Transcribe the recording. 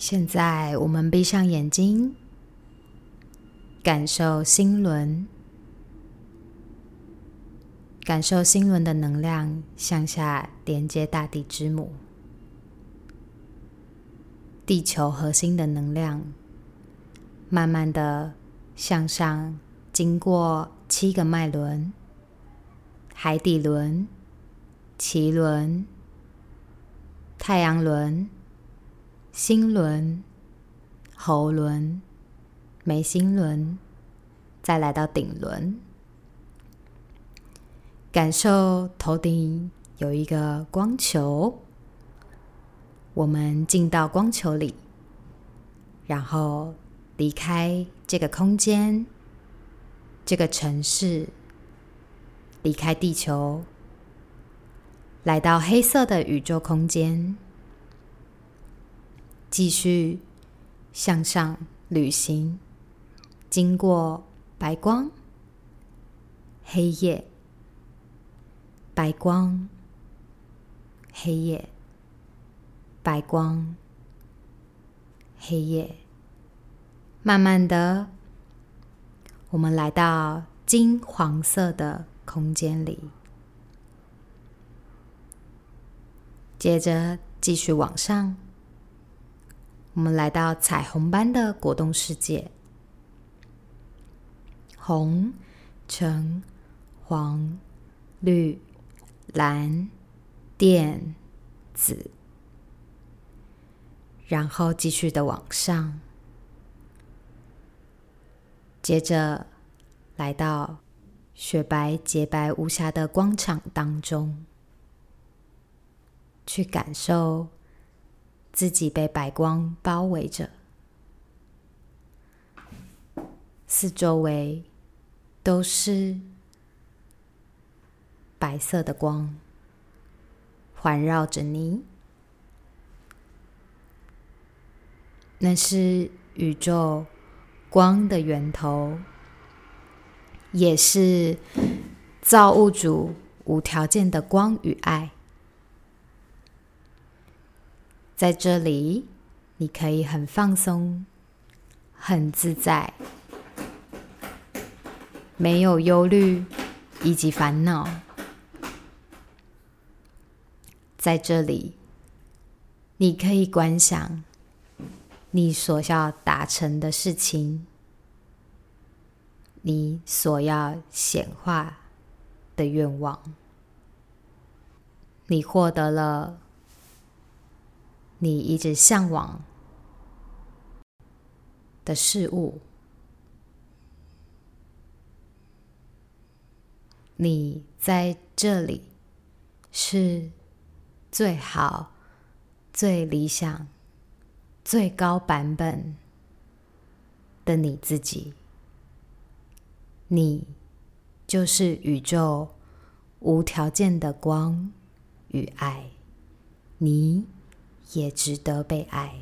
现在我们闭上眼睛，感受心轮，感受心轮的能量向下连接大地之母，地球核心的能量，慢慢的向上，经过七个脉轮：海底轮、脐轮、太阳轮。心轮、喉轮、眉心轮，再来到顶轮，感受头顶有一个光球。我们进到光球里，然后离开这个空间、这个城市，离开地球，来到黑色的宇宙空间。继续向上旅行，经过白光、黑夜、白光、黑夜、白光、黑夜。慢慢的，我们来到金黄色的空间里，接着继续往上。我们来到彩虹般的果冻世界，红、橙、黄、绿、蓝、靛、紫，然后继续的往上，接着来到雪白洁白无瑕的光场当中，去感受。自己被白光包围着，四周围都是白色的光环绕着你。那是宇宙光的源头，也是造物主无条件的光与爱。在这里，你可以很放松、很自在，没有忧虑以及烦恼。在这里，你可以观想你所要达成的事情，你所要显化的愿望，你获得了。你一直向往的事物，你在这里是最好、最理想、最高版本的你自己。你就是宇宙无条件的光与爱。你。也值得被爱。